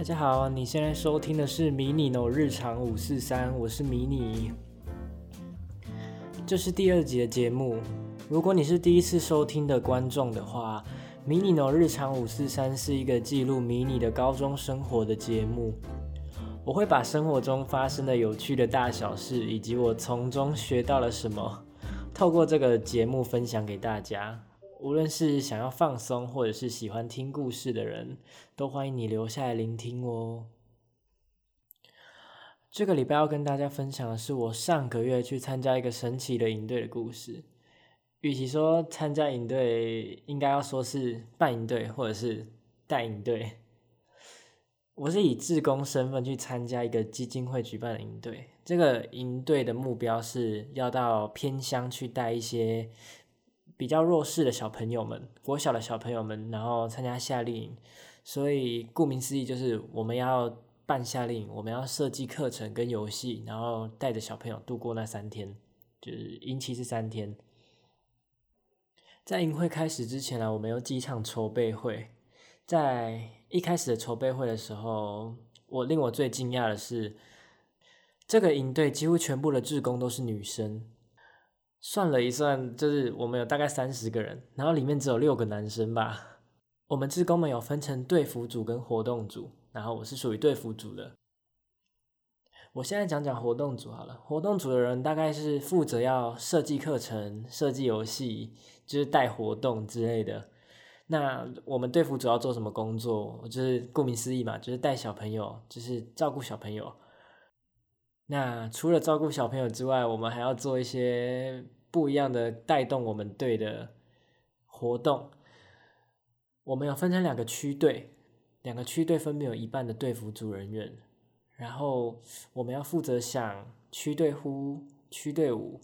大家好，你现在收听的是迷你 no 日常五四三，我是迷你。这是第二集的节目。如果你是第一次收听的观众的话，迷你 no 日常五四三是一个记录迷你的高中生活的节目。我会把生活中发生的有趣的大小事，以及我从中学到了什么，透过这个节目分享给大家。无论是想要放松，或者是喜欢听故事的人，都欢迎你留下来聆听哦。这个礼拜要跟大家分享的是我上个月去参加一个神奇的营队的故事。与其说参加营队，应该要说是办营队或者是带营队。我是以志工身份去参加一个基金会举办的营队。这个营队的目标是要到偏乡去带一些。比较弱势的小朋友们，国小的小朋友们，然后参加夏令营，所以顾名思义就是我们要办夏令营，我们要设计课程跟游戏，然后带着小朋友度过那三天，就是营期是三天。在营会开始之前呢，我们有几场筹备会，在一开始的筹备会的时候，我令我最惊讶的是，这个营队几乎全部的志工都是女生。算了一算，就是我们有大概三十个人，然后里面只有六个男生吧。我们志工们有分成队服组跟活动组，然后我是属于队服组的。我现在讲讲活动组好了。活动组的人大概是负责要设计课程、设计游戏，就是带活动之类的。那我们队服主要做什么工作？就是顾名思义嘛，就是带小朋友，就是照顾小朋友。那除了照顾小朋友之外，我们还要做一些不一样的带动我们队的活动。我们有分成两个区队，两个区队分别有一半的队服组人员，然后我们要负责想区队呼、区队舞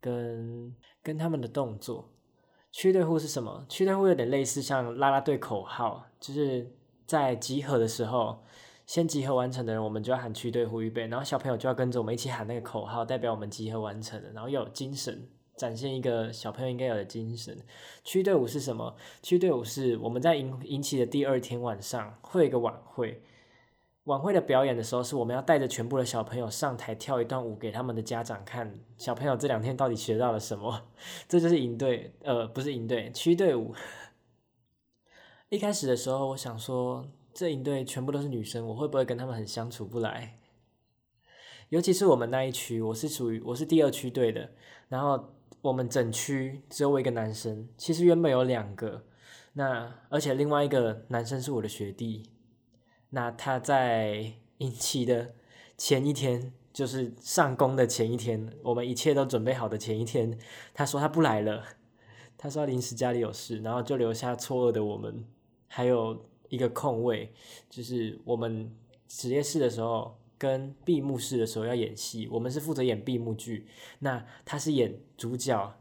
跟跟他们的动作。区队呼是什么？区队呼有点类似像啦啦队口号，就是在集合的时候。先集合完成的人，我们就要喊区队呼预备，然后小朋友就要跟着我们一起喊那个口号，代表我们集合完成了，然后要有精神，展现一个小朋友应该有的精神。区队伍是什么？区队伍是我们在引引起的第二天晚上会有一个晚会，晚会的表演的时候，是我们要带着全部的小朋友上台跳一段舞给他们的家长看，小朋友这两天到底学到了什么？这就是营队，呃，不是营队，区队伍。一开始的时候，我想说。这一队全部都是女生，我会不会跟他们很相处不来？尤其是我们那一区，我是属于我是第二区队的，然后我们整区只有我一个男生，其实原本有两个，那而且另外一个男生是我的学弟，那他在引期的前一天，就是上工的前一天，我们一切都准备好的前一天，他说他不来了，他说临时家里有事，然后就留下错愕的我们，还有。一个空位，就是我们实验室的时候跟闭幕式的时候要演戏，我们是负责演闭幕剧，那他是演主角，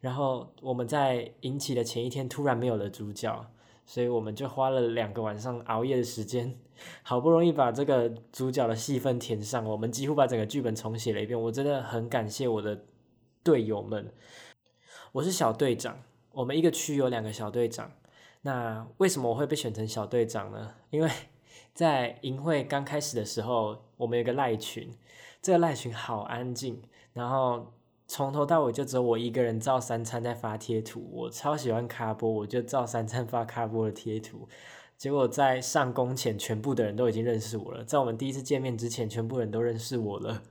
然后我们在引起的前一天突然没有了主角，所以我们就花了两个晚上熬夜的时间，好不容易把这个主角的戏份填上，我们几乎把整个剧本重写了一遍，我真的很感谢我的队友们，我是小队长。我们一个区有两个小队长，那为什么我会被选成小队长呢？因为 在营会刚开始的时候，我们有个赖群，这个赖群好安静，然后从头到尾就只有我一个人照三餐在发贴图，我超喜欢卡波，我就照三餐发卡波的贴图，结果在上工前，全部的人都已经认识我了，在我们第一次见面之前，全部人都认识我了，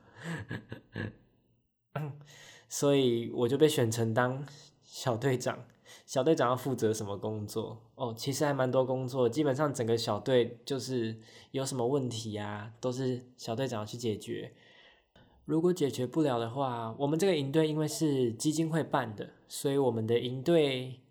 所以我就被选成当小队长。小队长要负责什么工作？哦，其实还蛮多工作，基本上整个小队就是有什么问题呀，都是小队长去解决。如果解决不了的话，我们这个营队因为是基金会办的，所以我们的营队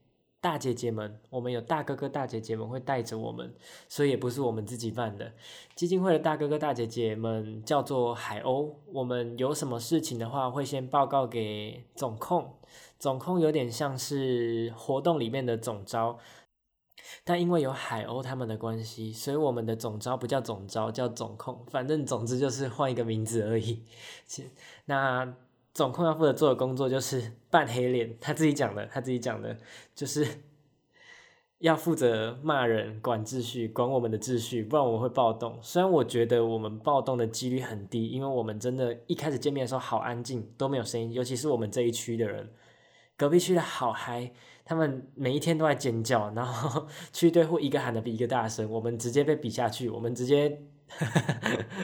大姐姐们，我们有大哥哥大姐姐们会带着我们，所以也不是我们自己办的。基金会的大哥哥大姐姐们叫做海鸥，我们有什么事情的话，会先报告给总控。总控有点像是活动里面的总招，但因为有海鸥他们的关系，所以我们的总招不叫总招，叫总控。反正总之就是换一个名字而已。那总控要负责做的工作就是扮黑脸，他自己讲的，他自己讲的，就是要负责骂人、管秩序、管我们的秩序，不然我们会暴动。虽然我觉得我们暴动的几率很低，因为我们真的一开始见面的时候好安静，都没有声音，尤其是我们这一区的人，隔壁区的好嗨，他们每一天都在尖叫，然后区队户一个喊的比一个大声，我们直接被比下去，我们直接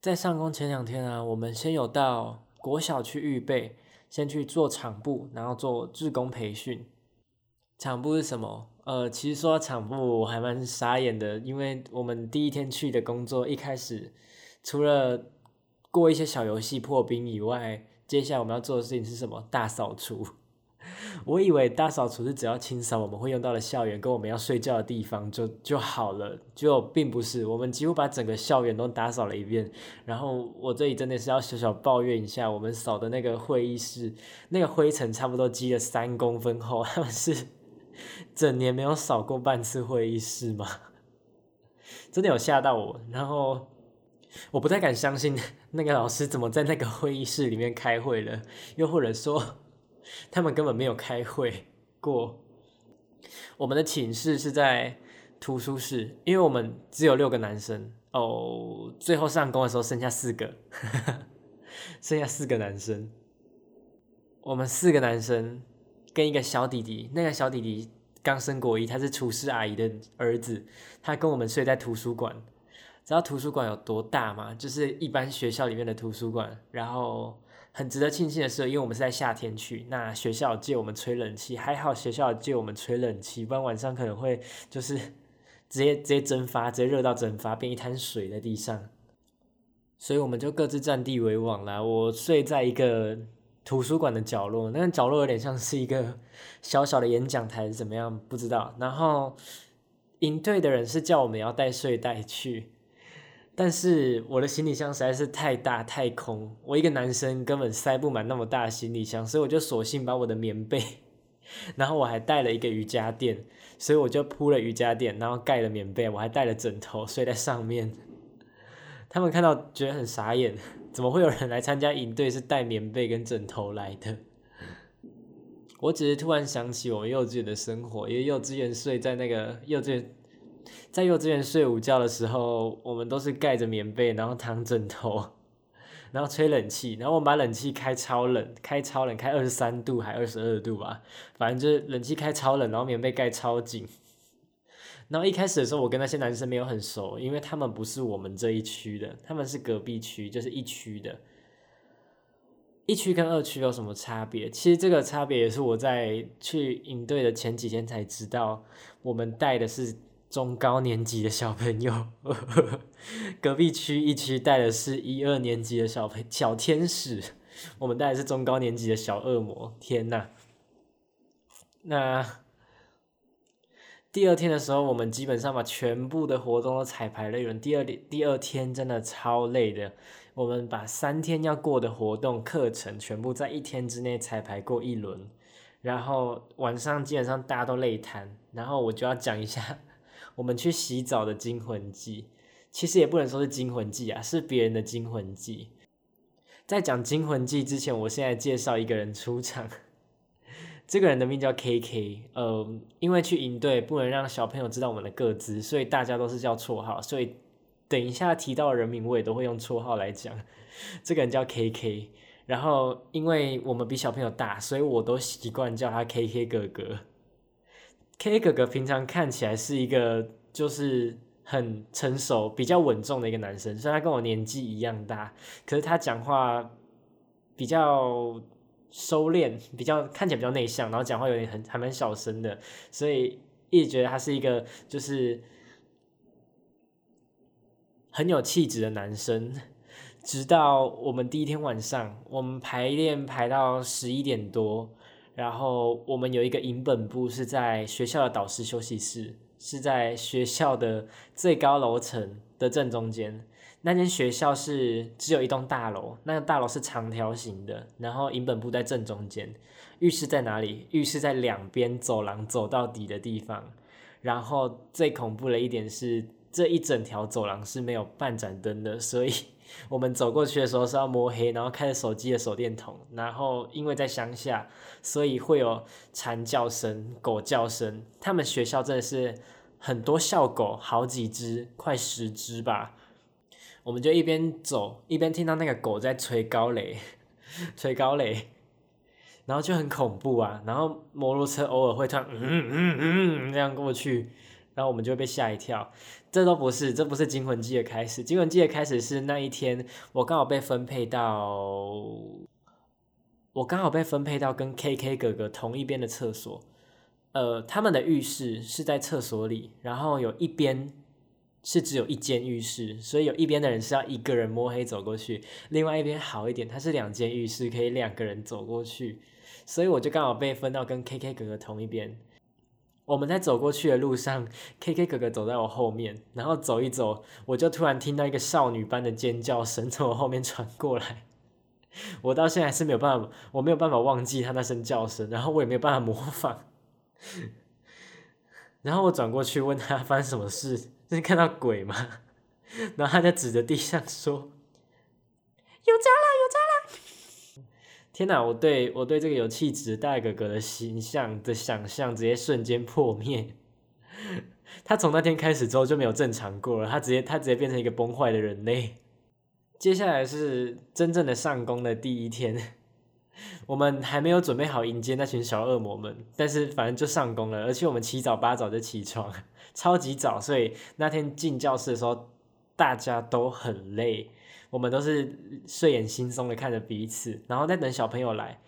在上工前两天啊，我们先有到国小去预备，先去做场部，然后做志工培训。场部是什么？呃，其实说场部我还蛮傻眼的，因为我们第一天去的工作，一开始除了过一些小游戏破冰以外，接下来我们要做的事情是什么？大扫除。我以为大扫除是只要清扫我们会用到的校园跟我们要睡觉的地方就就好了，就并不是，我们几乎把整个校园都打扫了一遍。然后我这里真的是要小小抱怨一下，我们扫的那个会议室，那个灰尘差不多积了三公分厚，他们是。整年没有扫过半次会议室吗？真的有吓到我，然后我不太敢相信那个老师怎么在那个会议室里面开会了，又或者说他们根本没有开会过。我们的寝室是在图书室，因为我们只有六个男生哦，最后上工的时候剩下四个，剩下四个男生，我们四个男生。跟一个小弟弟，那个小弟弟刚升国一，他是厨师阿姨的儿子，他跟我们睡在图书馆。知道图书馆有多大吗？就是一般学校里面的图书馆。然后很值得庆幸的是，因为我们是在夏天去，那学校借我们吹冷气，还好学校借我们吹冷气，不然晚上可能会就是直接直接蒸发，直接热到蒸发，变一滩水在地上。所以我们就各自占地为王啦。我睡在一个。图书馆的角落，那个角落有点像是一个小小的演讲台，怎么样？不知道。然后营队的人是叫我们要带睡袋去，但是我的行李箱实在是太大太空，我一个男生根本塞不满那么大的行李箱，所以我就索性把我的棉被，然后我还带了一个瑜伽垫，所以我就铺了瑜伽垫，然后盖了棉被，我还带了枕头睡在上面。他们看到觉得很傻眼。怎么会有人来参加营队是带棉被跟枕头来的？我只是突然想起我幼稚园的生活，因为幼稚园睡在那个幼稚园，在幼稚园睡午觉的时候，我们都是盖着棉被，然后躺枕头，然后吹冷气，然后我们把冷气开超冷，开超冷，开二十三度还二十二度吧，反正就是冷气开超冷，然后棉被盖超紧。然后一开始的时候，我跟那些男生没有很熟，因为他们不是我们这一区的，他们是隔壁区，就是一区的。一区跟二区有什么差别？其实这个差别也是我在去营队的前几天才知道，我们带的是中高年级的小朋友，隔壁区一区带的是一二年级的小朋小天使，我们带的是中高年级的小恶魔。天呐，那。第二天的时候，我们基本上把全部的活动都彩排了一轮。第二，第二天真的超累的。我们把三天要过的活动课程全部在一天之内彩排过一轮，然后晚上基本上大家都累瘫。然后我就要讲一下我们去洗澡的惊魂记。其实也不能说是惊魂记啊，是别人的惊魂记。在讲惊魂记之前，我现在介绍一个人出场。这个人的名叫 K K，呃，因为去营队不能让小朋友知道我们的个资，所以大家都是叫绰号。所以等一下提到人名，我也都会用绰号来讲。这个人叫 K K，然后因为我们比小朋友大，所以我都习惯叫他 K K 哥哥。K 哥哥平常看起来是一个就是很成熟、比较稳重的一个男生，虽然他跟我年纪一样大，可是他讲话比较。收敛，比较看起来比较内向，然后讲话有点很还蛮小声的，所以一直觉得他是一个就是很有气质的男生。直到我们第一天晚上，我们排练排到十一点多，然后我们有一个影本部是在学校的导师休息室，是在学校的最高楼层的正中间。那间学校是只有一栋大楼，那个大楼是长条形的，然后营本部在正中间，浴室在哪里？浴室在两边走廊走到底的地方。然后最恐怖的一点是，这一整条走廊是没有半盏灯的，所以我们走过去的时候是要摸黑，然后开着手机的手电筒，然后因为在乡下，所以会有蝉叫声、狗叫声。他们学校真的是很多校狗，好几只，快十只吧。我们就一边走一边听到那个狗在吹高雷，吹高雷，然后就很恐怖啊。然后摩托车偶尔会突然嗯嗯嗯这样过去。然后我们就会被吓一跳，这都不是，这不是惊魂记的开始。惊魂记的开始是那一天，我刚好被分配到，我刚好被分配到跟 K K 哥哥同一边的厕所。呃，他们的浴室是在厕所里，然后有一边是只有一间浴室，所以有一边的人是要一个人摸黑走过去，另外一边好一点，它是两间浴室，可以两个人走过去，所以我就刚好被分到跟 K K 哥哥同一边。我们在走过去的路上，K K 哥哥走在我后面，然后走一走，我就突然听到一个少女般的尖叫声从我后面传过来。我到现在是没有办法，我没有办法忘记他那声叫声，然后我也没有办法模仿。然后我转过去问他发生什么事，是看到鬼吗？然后他就指着地上说：“有蟑螂，有蟑螂。”天哪！我对我对这个有气质大哥哥的形象的想象直接瞬间破灭。他从那天开始之后就没有正常过了，他直接他直接变成一个崩坏的人类。接下来是真正的上工的第一天，我们还没有准备好迎接那群小恶魔们，但是反正就上工了，而且我们七早八早就起床，超级早，所以那天进教室的时候大家都很累。我们都是睡眼惺忪的看着彼此，然后在等小朋友来。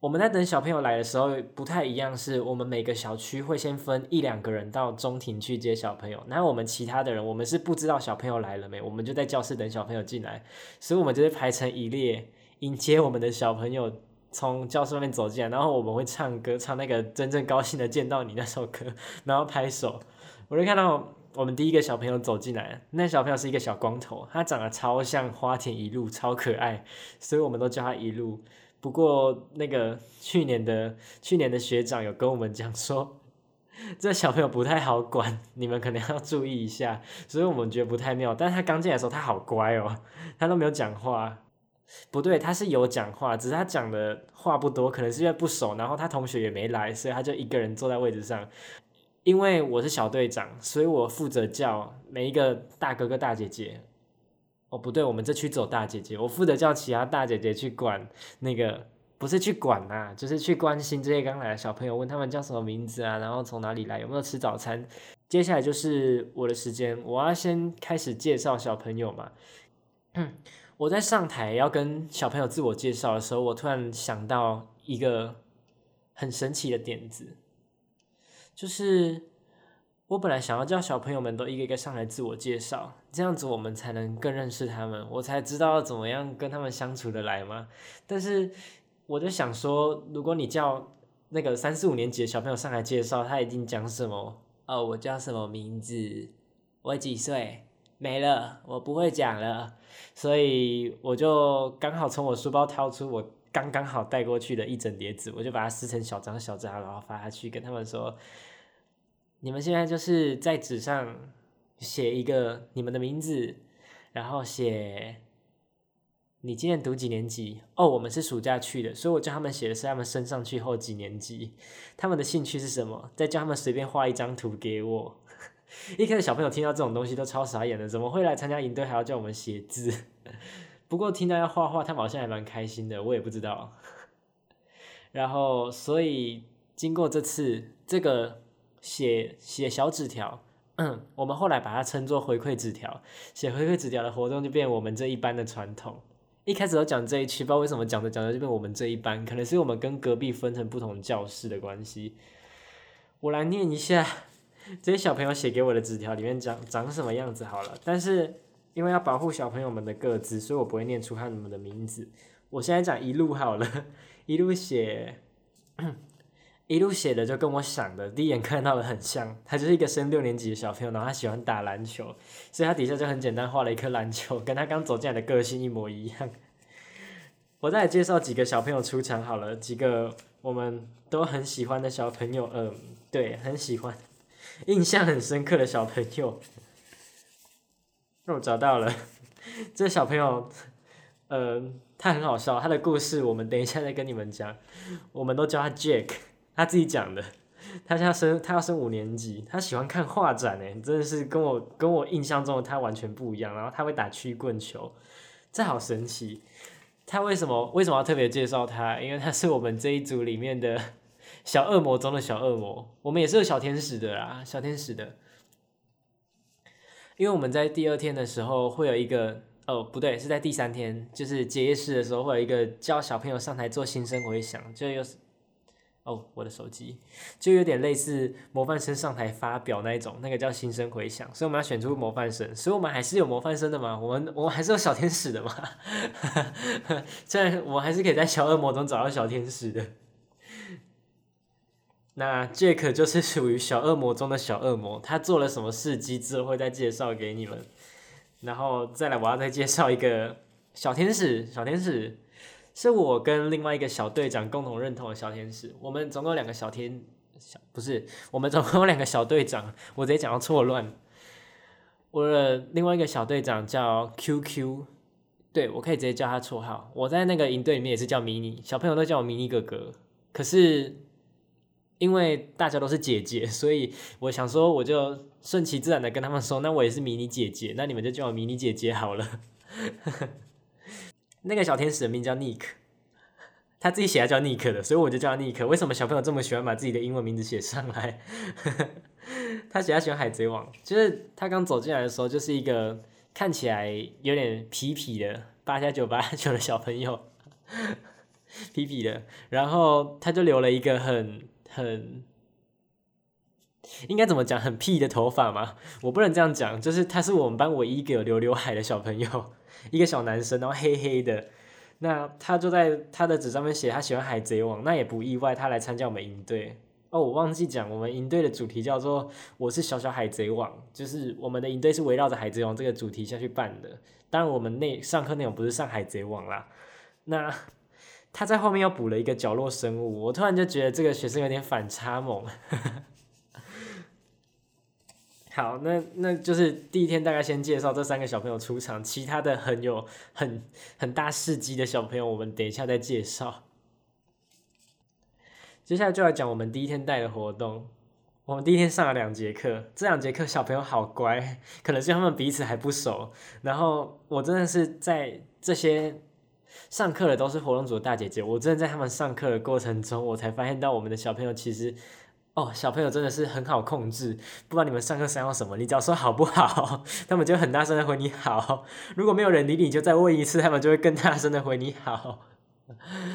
我们在等小朋友来的时候不太一样，是我们每个小区会先分一两个人到中庭去接小朋友，然后我们其他的人，我们是不知道小朋友来了没，我们就在教室等小朋友进来，所以我们就会排成一列迎接我们的小朋友从教室外面走进来，然后我们会唱歌，唱那个真正高兴的见到你那首歌，然后拍手，我就看到。我们第一个小朋友走进来，那小朋友是一个小光头，他长得超像花田一路，超可爱，所以我们都叫他一路。不过那个去年的去年的学长有跟我们讲说，这小朋友不太好管，你们可能要注意一下。所以我们觉得不太妙。但他刚进来的时候，他好乖哦，他都没有讲话。不对，他是有讲话，只是他讲的话不多，可能是因为不熟，然后他同学也没来，所以他就一个人坐在位置上。因为我是小队长，所以我负责叫每一个大哥哥大姐姐。哦，不对，我们这区走大姐姐，我负责叫其他大姐姐去管那个，不是去管呐，就是去关心这些刚来的小朋友，问他们叫什么名字啊，然后从哪里来，有没有吃早餐。接下来就是我的时间，我要先开始介绍小朋友嘛。我在上台要跟小朋友自我介绍的时候，我突然想到一个很神奇的点子。就是我本来想要叫小朋友们都一个一个上来自我介绍，这样子我们才能更认识他们，我才知道怎么样跟他们相处的来嘛。但是我就想说，如果你叫那个三四五年级的小朋友上来介绍，他一定讲什么？哦，我叫什么名字？我几岁？没了，我不会讲了。所以我就刚好从我书包掏出我刚刚好带过去的一整叠纸，我就把它撕成小张小张，然后发下去跟他们说。你们现在就是在纸上写一个你们的名字，然后写你今年读几年级？哦，我们是暑假去的，所以我叫他们写的是他们升上去后几年级，他们的兴趣是什么？再叫他们随便画一张图给我。一开始小朋友听到这种东西都超傻眼的，怎么会来参加营队还要叫我们写字？不过听到要画画，他们好像还蛮开心的，我也不知道。然后，所以经过这次这个。写写小纸条，我们后来把它称作回馈纸条。写回馈纸条的活动就变我们这一班的传统。一开始都讲这一期，不知道为什么讲着讲着就变我们这一班，可能是我们跟隔壁分成不同教室的关系。我来念一下这些小朋友写给我的纸条里面长长什么样子好了。但是因为要保护小朋友们的个子，所以我不会念出他们的名字。我现在讲一路好了，一路写。一路写的就跟我想的，第一眼看到的很像。他就是一个升六年级的小朋友，然后他喜欢打篮球，所以他底下就很简单画了一颗篮球，跟他刚走进来的个性一模一样。我再介绍几个小朋友出场好了，几个我们都很喜欢的小朋友，嗯，对，很喜欢，印象很深刻的小朋友。那我找到了，这小朋友，呃，他很好笑，他的故事我们等一下再跟你们讲。我们都叫他 Jack，他自己讲的。他现在升，他要升五年级，他喜欢看画展诶，真的是跟我跟我印象中的他完全不一样。然后他会打曲棍球，这好神奇。他为什么为什么要特别介绍他？因为他是我们这一组里面的 小恶魔中的小恶魔。我们也是有小天使的啦，小天使的。因为我们在第二天的时候会有一个，哦不对，是在第三天，就是结业式的时候会有一个教小朋友上台做新生回响，就有。哦，我的手机就有点类似模范生上台发表那一种，那个叫新生回响，所以我们要选出模范生，所以我们还是有模范生的嘛，我们我们还是有小天使的嘛，这样我们还是可以在小恶魔中找到小天使的。那 Jack 就是属于小恶魔中的小恶魔，他做了什么事迹之后会再介绍给你们，然后再来我要再介绍一个小天使，小天使。是我跟另外一个小队长共同认同的小天使。我们总共两个小天小不是，我们总共有两个小队长。我直接讲到错乱。我的另外一个小队长叫 QQ，对我可以直接叫他绰号。我在那个营队里面也是叫迷你，小朋友都叫我迷你哥哥。可是因为大家都是姐姐，所以我想说我就顺其自然的跟他们说，那我也是迷你姐姐，那你们就叫我迷你姐姐好了。那个小天使的名叫 Nick，他自己写他叫 Nick 的，所以我就叫他 Nick。为什么小朋友这么喜欢把自己的英文名字写上来？他写他喜欢海贼王，就是他刚走进来的时候就是一个看起来有点痞痞的八加九八九的小朋友，痞痞的，然后他就留了一个很很应该怎么讲很屁的头发嘛？我不能这样讲，就是他是我们班唯一一个有留刘海的小朋友。一个小男生，然后黑黑的，那他就在他的纸上面写他喜欢海贼王，那也不意外，他来参加我们营队。哦，我忘记讲，我们营队的主题叫做“我是小小海贼王”，就是我们的营队是围绕着海贼王这个主题下去办的。当然，我们内上课内容不是上海贼王啦。那他在后面又补了一个角落生物，我突然就觉得这个学生有点反差萌。好，那那就是第一天，大概先介绍这三个小朋友出场，其他的很有很很大事迹的小朋友，我们等一下再介绍。接下来就来讲我们第一天带的活动。我们第一天上了两节课，这两节课小朋友好乖，可能是他们彼此还不熟。然后我真的是在这些上课的都是活动组的大姐姐，我真的在他们上课的过程中，我才发现到我们的小朋友其实。哦，小朋友真的是很好控制，不管你们上课想要什么，你只要说好不好，他们就很大声的回你好。如果没有人理你，就再问一次，他们就会更大声的回你好。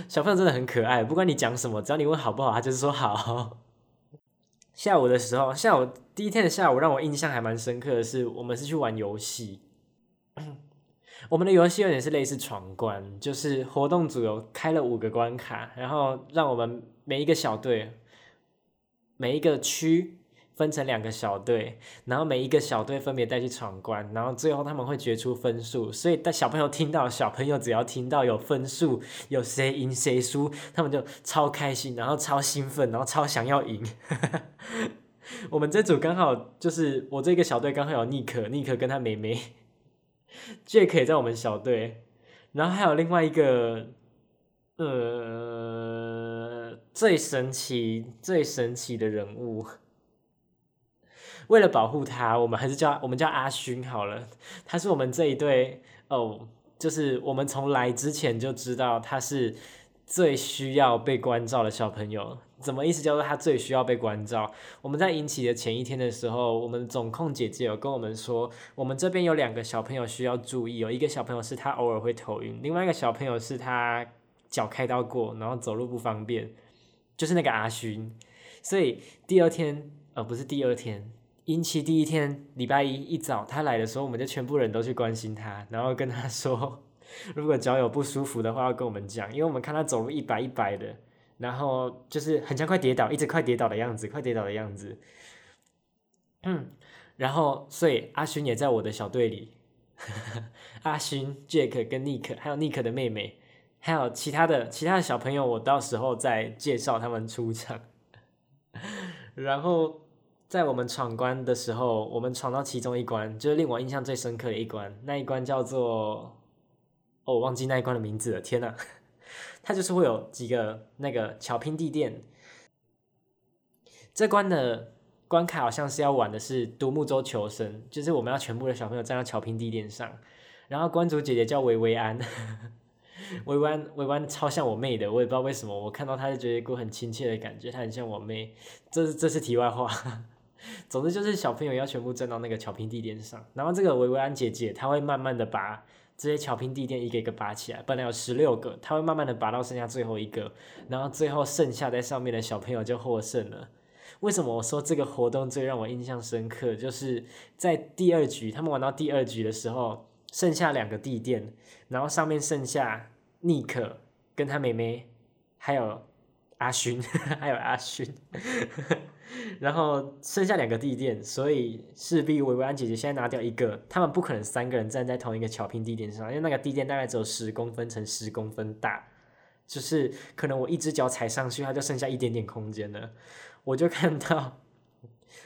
小朋友真的很可爱，不管你讲什么，只要你问好不好，他就是说好。下午的时候，下午第一天的下午让我印象还蛮深刻的是，我们是去玩游戏。我们的游戏有点是类似闯关，就是活动组有开了五个关卡，然后让我们每一个小队。每一个区分成两个小队，然后每一个小队分别带去闯关，然后最后他们会决出分数。所以，当小朋友听到，小朋友只要听到有分数，有谁赢谁输，他们就超开心，然后超兴奋，然后超想要赢。我们这组刚好就是我这个小队刚好有尼克，尼克跟他妹妹，Jack 也在我们小队，然后还有另外一个，呃。最神奇、最神奇的人物，为了保护他，我们还是叫我们叫阿勋好了。他是我们这一队哦，就是我们从来之前就知道他是最需要被关照的小朋友。怎么意思？叫做他最需要被关照。我们在引起的前一天的时候，我们总控姐姐有跟我们说，我们这边有两个小朋友需要注意。哦一个小朋友是他偶尔会头晕，另外一个小朋友是他脚开刀过，然后走路不方便。就是那个阿勋，所以第二天，呃，不是第二天，阴期第一天，礼拜一一早他来的时候，我们就全部人都去关心他，然后跟他说，如果脚有不舒服的话，要跟我们讲，因为我们看他走路一摆一摆的，然后就是很像快跌倒，一直快跌倒的样子，快跌倒的样子。嗯，然后所以阿勋也在我的小队里，呵 呵阿勋、Jack 跟 Nick，还有 Nick 的妹妹。还有其他的其他的小朋友，我到时候再介绍他们出场。然后在我们闯关的时候，我们闯到其中一关，就是令我印象最深刻的一关。那一关叫做……哦，我忘记那一关的名字了。天呐，它就是会有几个那个巧拼地垫。这关的关卡好像是要玩的是独木舟求生，就是我们要全部的小朋友站到巧拼地垫上，然后关主姐姐叫维维安。维维安，维维安超像我妹的，我也不知道为什么，我看到她就觉得一股很亲切的感觉，她很像我妹。这是这是题外话。总之就是小朋友要全部站到那个巧拼地垫上，然后这个维维安姐姐她会慢慢的把这些巧拼地垫一个一个拔起来，本来有十六个，她会慢慢的拔到剩下最后一个，然后最后剩下在上面的小朋友就获胜了。为什么我说这个活动最让我印象深刻？就是在第二局，他们玩到第二局的时候，剩下两个地垫，然后上面剩下尼克跟他妹妹，还有阿勋，还有阿勋。然后剩下两个地垫，所以势必维维安姐姐现在拿掉一个，他们不可能三个人站在同一个巧拼地垫上，因为那个地垫大概只有十公分乘十公分大，就是可能我一只脚踩上去，它就剩下一点点空间了。我就看到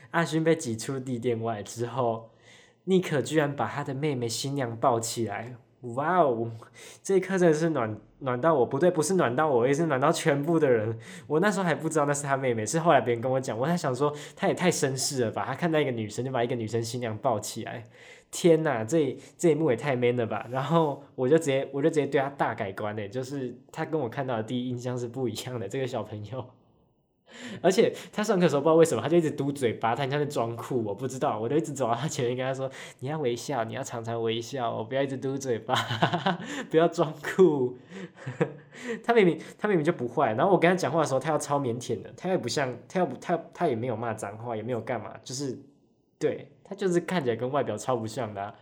阿勋被挤出地垫外之后，妮可居然把他的妹妹新娘抱起来。哇哦，这一刻真的是暖暖到我，不对，不是暖到我，也是暖到全部的人。我那时候还不知道那是他妹妹，是后来别人跟我讲，我在想说他也太绅士了吧，他看到一个女生就把一个女生新娘抱起来，天哪，这这一幕也太 man 了吧！然后我就直接我就直接对他大改观嘞，就是他跟我看到的第一印象是不一样的，这个小朋友。而且他上课的时候不知道为什么，他就一直嘟嘴巴，他像在装酷，我不知道，我就一直走到他前面跟他说：“你要微笑，你要常常微笑，我不要一直嘟嘴巴，不要装酷。”他明明他明明就不坏，然后我跟他讲话的时候，他要超腼腆的，他又不像他要不他他也没有骂脏话，也没有干嘛，就是对他就是看起来跟外表超不像的。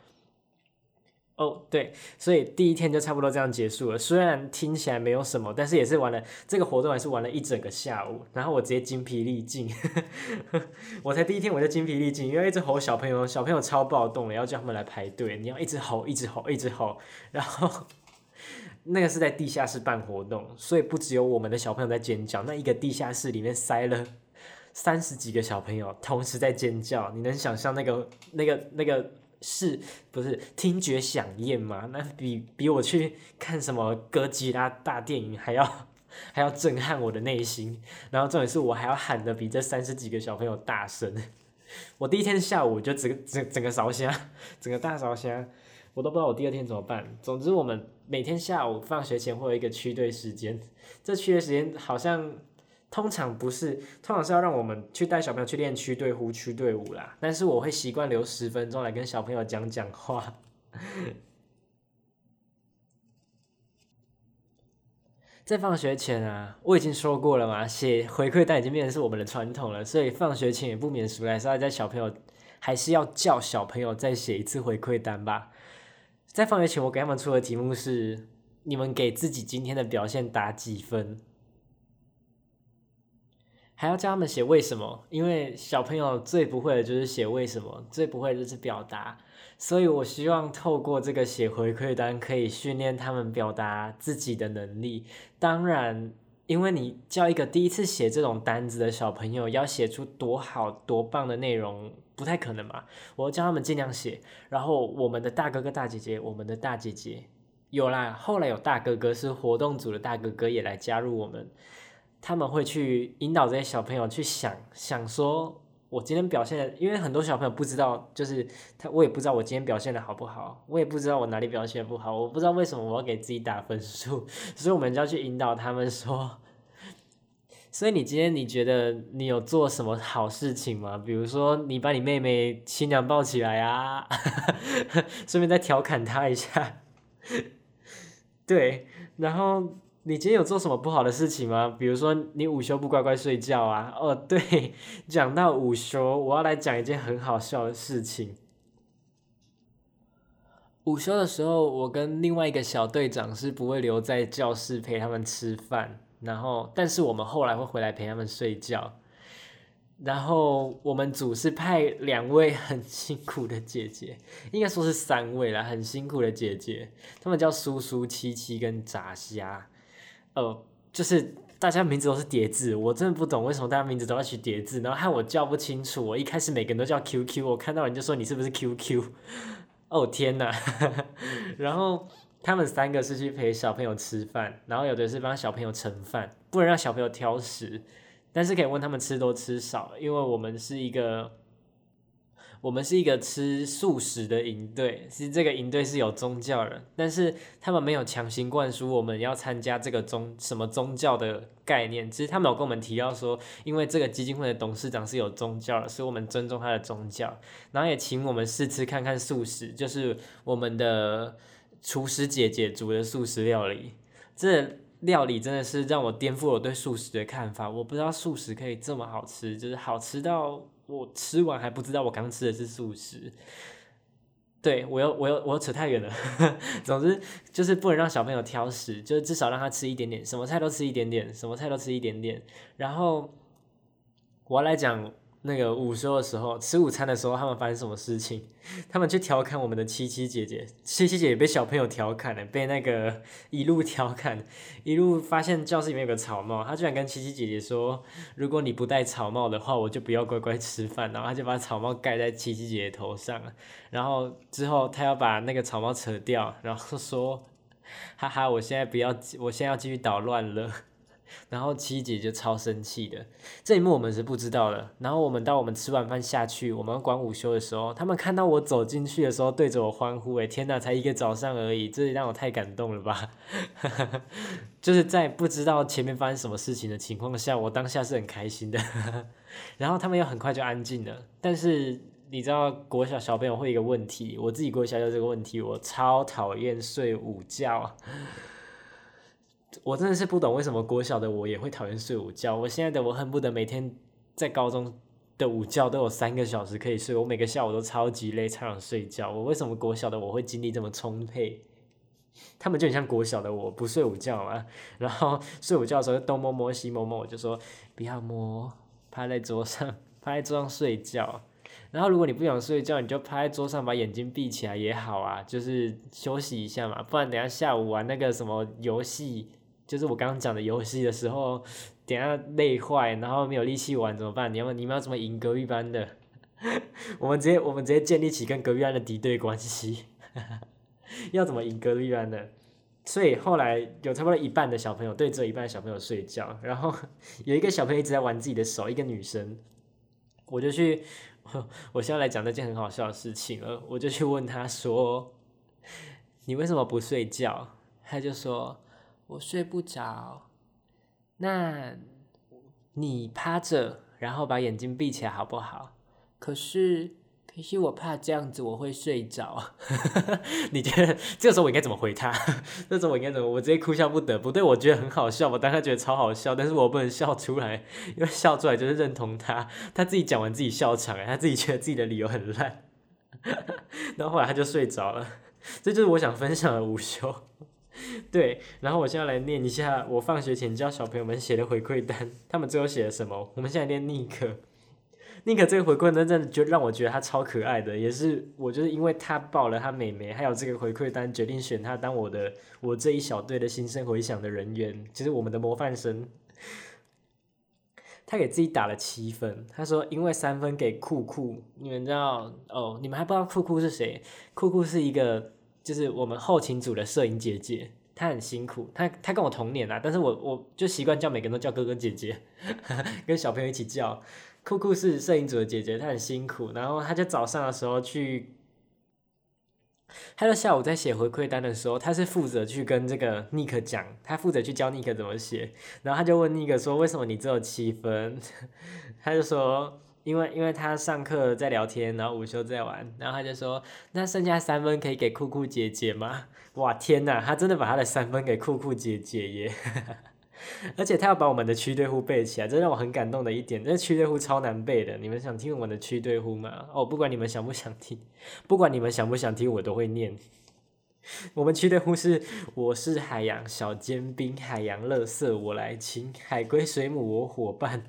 哦，对，所以第一天就差不多这样结束了。虽然听起来没有什么，但是也是玩了这个活动，还是玩了一整个下午。然后我直接精疲力尽，我才第一天我就精疲力尽，因为一直吼小朋友，小朋友超暴动了，要叫他们来排队，你要一直吼，一直吼，一直吼。然后那个是在地下室办活动，所以不只有我们的小朋友在尖叫，那一个地下室里面塞了三十几个小朋友同时在尖叫，你能想象那个那个那个？是不是听觉响应嘛？那比比我去看什么哥吉拉大电影还要 还要震撼我的内心。然后重点是我还要喊的比这三十几个小朋友大声。我第一天下午就整个整整个烧香，整个大烧香，我都不知道我第二天怎么办。总之我们每天下午放学前会有一个区队时间，这区队时间好像。通常不是，通常是要让我们去带小朋友去练区队、呼区队伍啦。但是我会习惯留十分钟来跟小朋友讲讲话。在放学前啊，我已经说过了嘛，写回馈单已经变成是我们的传统了，所以放学前也不免俗来，是要在小朋友还是要叫小朋友再写一次回馈单吧。在放学前，我给他们出的题目是：你们给自己今天的表现打几分？还要教他们写为什么，因为小朋友最不会的就是写为什么，最不会的就是表达，所以我希望透过这个写回馈单，可以训练他们表达自己的能力。当然，因为你教一个第一次写这种单子的小朋友，要写出多好多棒的内容，不太可能嘛。我要教他们尽量写，然后我们的大哥哥大姐姐，我们的大姐姐有啦，后来有大哥哥是活动组的大哥哥也来加入我们。他们会去引导这些小朋友去想想说，我今天表现的，因为很多小朋友不知道，就是他，我也不知道我今天表现的好不好，我也不知道我哪里表现不好，我不知道为什么我要给自己打分数，所以我们就要去引导他们说，所以你今天你觉得你有做什么好事情吗？比如说你把你妹妹新娘抱起来啊，顺便再调侃她一下，对，然后。你今天有做什么不好的事情吗？比如说你午休不乖乖睡觉啊？哦，对，讲到午休，我要来讲一件很好笑的事情。午休的时候，我跟另外一个小队长是不会留在教室陪他们吃饭，然后但是我们后来会回来陪他们睡觉。然后我们组是派两位很辛苦的姐姐，应该说是三位啦，很辛苦的姐姐，他们叫苏苏、七七跟炸虾。呃，就是大家名字都是叠字，我真的不懂为什么大家名字都要取叠字，然后害我叫不清楚。我一开始每个人都叫 QQ，我看到人就说你是不是 QQ？哦天哪！然后他们三个是去陪小朋友吃饭，然后有的是帮小朋友盛饭，不能让小朋友挑食，但是可以问他们吃多吃少，因为我们是一个。我们是一个吃素食的营队，其实这个营队是有宗教人，但是他们没有强行灌输我们要参加这个宗什么宗教的概念。其实他们有跟我们提到说，因为这个基金会的董事长是有宗教的，所以我们尊重他的宗教，然后也请我们试吃看看素食，就是我们的厨师姐姐煮的素食料理。这料理真的是让我颠覆了对素食的看法。我不知道素食可以这么好吃，就是好吃到。我吃完还不知道我刚吃的是素食，对我又我又我又扯太远了。总之就是不能让小朋友挑食，就是至少让他吃一点点，什么菜都吃一点点，什么菜都吃一点点。然后我来讲。那个午休的时候，吃午餐的时候，他们发生什么事情？他们去调侃我们的七七姐姐，七七姐姐被小朋友调侃了，被那个 一路调侃，一路发现教室里面有个草帽，他居然跟七七姐姐说，如果你不戴草帽的话，我就不要乖乖吃饭，然后他就把草帽盖在七七姐姐头上，然后之后他要把那个草帽扯掉，然后说，哈哈，我现在不要，我现在要继续捣乱了。然后七姐就超生气的，这一幕我们是不知道的。然后我们到我们吃完饭下去，我们管午休的时候，他们看到我走进去的时候，对着我欢呼。哎，天哪，才一个早上而已，这让我太感动了吧！就是在不知道前面发生什么事情的情况下，我当下是很开心的。然后他们又很快就安静了。但是你知道国小小朋友会一个问题，我自己国小就这个问题，我超讨厌睡午觉。我真的是不懂为什么国小的我也会讨厌睡午觉。我现在的我恨不得每天在高中的午觉都有三个小时可以睡。我每个下午都超级累，超想睡觉。我为什么国小的我会精力这么充沛？他们就很像国小的我不睡午觉嘛。然后睡午觉的时候东摸摸西摸摸，我就说不要摸，趴在桌上，趴在桌上睡觉。然后如果你不想睡觉，你就趴在桌上把眼睛闭起来也好啊，就是休息一下嘛。不然等下下午玩那个什么游戏。就是我刚刚讲的游戏的时候，等下累坏，然后没有力气玩怎么办？你要你们要怎么赢隔壁班的？我们直接我们直接建立起跟隔壁班的敌对关系，要怎么赢隔壁班的？所以后来有差不多一半的小朋友对着一半的小朋友睡觉，然后 有一个小朋友一直在玩自己的手，一个女生，我就去，我现在来讲那件很好笑的事情了，我就去问他说：“你为什么不睡觉？”他就说。我睡不着，那你趴着，然后把眼睛闭起来好不好？可是，可是我怕这样子我会睡着。你觉得这个时候我应该怎么回他？这时候我应该怎么？我直接哭笑不得。不对，我觉得很好笑，我当时觉得超好笑，但是我不能笑出来，因为笑出来就是认同他，他自己讲完自己笑场，他自己觉得自己的理由很烂。然后后来他就睡着了，这就是我想分享的午休。对，然后我现在来念一下我放学前教小朋友们写的回馈单，他们最后写了什么？我们现在念尼克，尼克这个回馈单真的就让我觉得他超可爱的，也是我就是因为他抱了他妹妹，还有这个回馈单，决定选他当我的我这一小队的新生回响的人员，就是我们的模范生。他给自己打了七分，他说因为三分给酷酷，你们知道哦？你们还不知道酷酷是谁？酷酷是一个。就是我们后勤组的摄影姐姐，她很辛苦，她她跟我同年啊，但是我我就习惯叫每个人都叫哥哥姐姐，跟小朋友一起叫。酷酷是摄影组的姐姐，她很辛苦，然后她就早上的时候去，她就下午在写回馈单的时候，她是负责去跟这个尼克讲，她负责去教尼克怎么写，然后她就问尼克说为什么你只有七分，她就说。因为因为他上课在聊天，然后午休在玩，然后他就说，那剩下三分可以给酷酷姐姐吗？哇天呐，他真的把他的三分给酷酷姐姐耶！而且他要把我们的区队呼背起来，这让我很感动的一点。这区队呼超难背的，你们想听我们的区队呼吗？哦，不管你们想不想听，不管你们想不想听，我都会念。我们区队呼是：我是海洋小尖兵，海洋乐色我来亲，海龟水母我伙伴。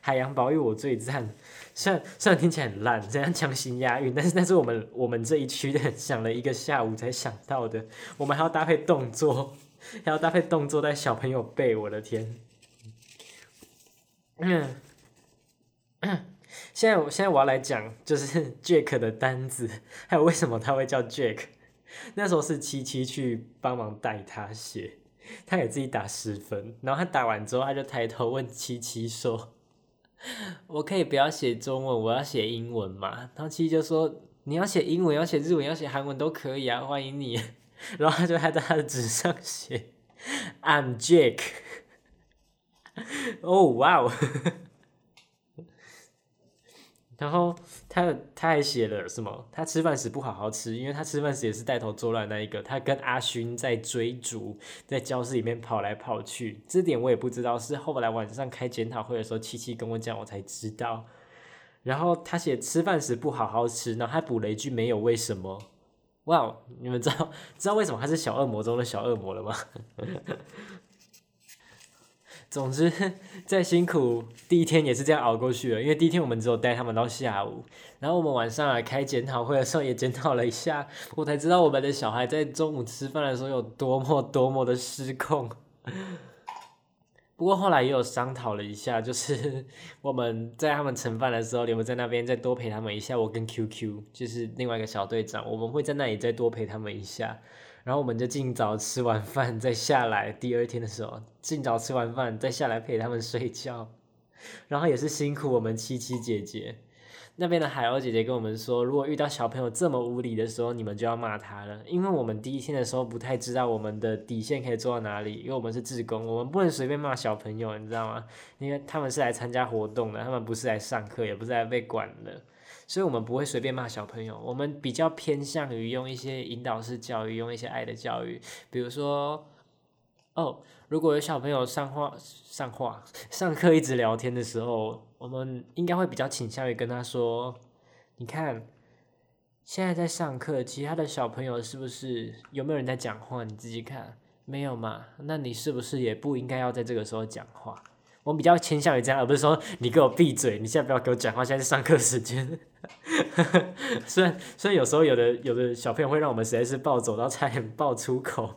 海洋保育我最赞，虽然虽然听起来很烂，这样强行押韵，但是那是我们我们这一区的想了一个下午才想到的。我们还要搭配动作，还要搭配动作带小朋友背，我的天！嗯，现在我现在我要来讲，就是 Jack 的单子，还有为什么他会叫 Jack。那时候是七七去帮忙带他写，他给自己打十分，然后他打完之后，他就抬头问七七说：“ 我可以不要写中文，我要写英文嘛？”然后七七就说：“你要写英文，要写日文，要写韩文都可以啊，欢迎你。”然后他就还在他的纸上写：“I'm Jack。”哦，哇哦！然后他他还写了什么？他吃饭时不好好吃，因为他吃饭时也是带头作乱那一个。他跟阿勋在追逐，在教室里面跑来跑去。这点我也不知道，是后来晚上开检讨会的时候，七七跟我讲，我才知道。然后他写吃饭时不好好吃，然后还补了一句没有为什么。哇，你们知道知道为什么他是小恶魔中的小恶魔了吗？总之，再辛苦，第一天也是这样熬过去了。因为第一天我们只有带他们到下午，然后我们晚上来开检讨会的时候也检讨了一下，我才知道我们的小孩在中午吃饭的时候有多么多么的失控。不过后来也有商讨了一下，就是 我们在他们盛饭的时候，你们在那边再多陪他们一下。我跟 QQ 就是另外一个小队长，我们会在那里再多陪他们一下。然后我们就尽早吃完饭再下来，第二天的时候尽早吃完饭再下来陪他们睡觉。然后也是辛苦我们七七姐姐那边的海鸥姐姐跟我们说，如果遇到小朋友这么无理的时候，你们就要骂他了，因为我们第一天的时候不太知道我们的底线可以做到哪里，因为我们是志工，我们不能随便骂小朋友，你知道吗？因为他们是来参加活动的，他们不是来上课，也不是来被管的。所以，我们不会随便骂小朋友，我们比较偏向于用一些引导式教育，用一些爱的教育。比如说，哦，如果有小朋友上话、上话、上课一直聊天的时候，我们应该会比较倾向于跟他说：“你看，现在在上课，其他的小朋友是不是有没有人在讲话？你自己看，没有嘛？那你是不是也不应该要在这个时候讲话？”我比较倾向于这样，而不是说你给我闭嘴，你现在不要给我讲话，现在是上课时间。虽然虽然有时候有的有的小朋友会让我们实在是暴走到差点爆粗口，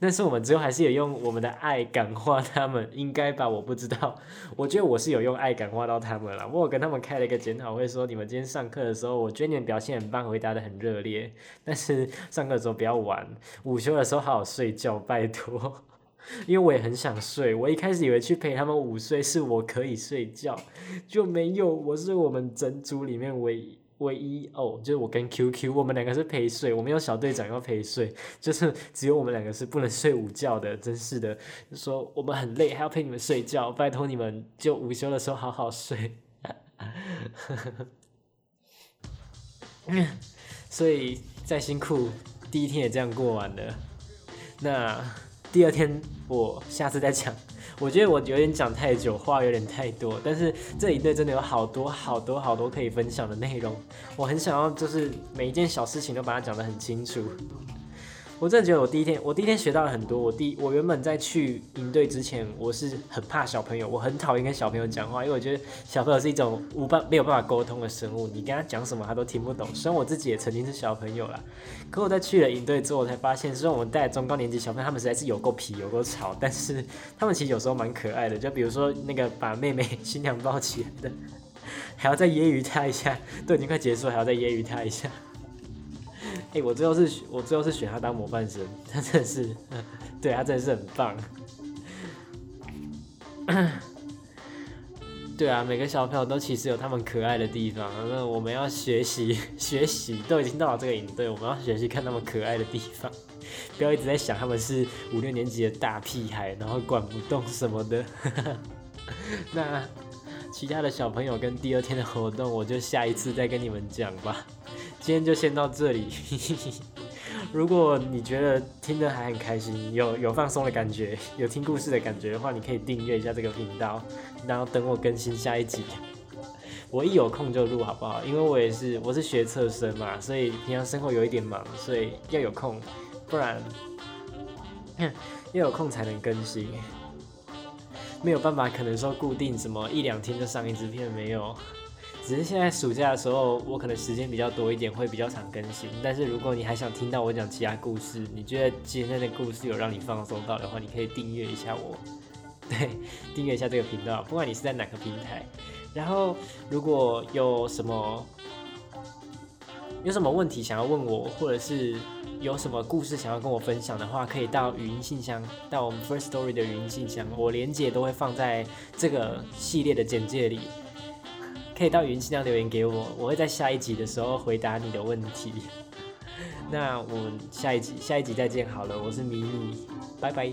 但是我们最后还是有用我们的爱感化他们，应该吧？我不知道，我觉得我是有用爱感化到他们了。我跟他们开了一个检讨会，说你们今天上课的时候，我觉得你们表现很棒，回答的很热烈，但是上课的时候不要玩，午休的时候好好睡觉，拜托。因为我也很想睡，我一开始以为去陪他们午睡是我可以睡觉，就没有，我是我们整组里面唯唯一哦，就是我跟 QQ，我们两个是陪睡，我们有小队长要陪睡，就是只有我们两个是不能睡午觉的，真是的，说我们很累，还要陪你们睡觉，拜托你们就午休的时候好好睡，所以再辛苦，第一天也这样过完了，那。第二天我下次再讲，我觉得我有点讲太久，话有点太多，但是这一对真的有好多好多好多可以分享的内容，我很想要就是每一件小事情都把它讲得很清楚。我真的觉得我第一天，我第一天学到了很多。我第我原本在去营队之前，我是很怕小朋友，我很讨厌跟小朋友讲话，因为我觉得小朋友是一种无办没有办法沟通的生物，你跟他讲什么他都听不懂。虽然我自己也曾经是小朋友啦，可我在去了营队之后，我才发现，虽然我们带中高年级小朋友，他们实在是有够皮有够吵，但是他们其实有时候蛮可爱的。就比如说那个把妹妹 新娘抱起来的，还要再揶揄他一下，都已经快结束了，还要再揶揄他一下。哎，我最后是我最后是选他当模范生，他真的是，对他真的是很棒。对啊，每个小朋友都其实有他们可爱的地方，那我们要学习学习，都已经到了这个营队，我们要学习看他们可爱的地方，不要一直在想他们是五六年级的大屁孩，然后管不动什么的。那其他的小朋友跟第二天的活动，我就下一次再跟你们讲吧。今天就先到这里。如果你觉得听得还很开心，有有放松的感觉，有听故事的感觉的话，你可以订阅一下这个频道，然后等我更新下一集。我一有空就录，好不好？因为我也是我是学测生嘛，所以平常生活有一点忙，所以要有空，不然 要有空才能更新。没有办法，可能说固定什么一两天就上一支片没有。只是现在暑假的时候，我可能时间比较多一点，会比较常更新。但是如果你还想听到我讲其他故事，你觉得今天的故事有让你放松到的话，你可以订阅一下我对，订阅一下这个频道，不管你是在哪个平台。然后如果有什么有什么问题想要问我，或者是有什么故事想要跟我分享的话，可以到语音信箱，到我们 First Story 的语音信箱，我连接都会放在这个系列的简介里，可以到语音信箱留言给我，我会在下一集的时候回答你的问题。那我们下一集下一集再见好了，我是迷你，拜拜。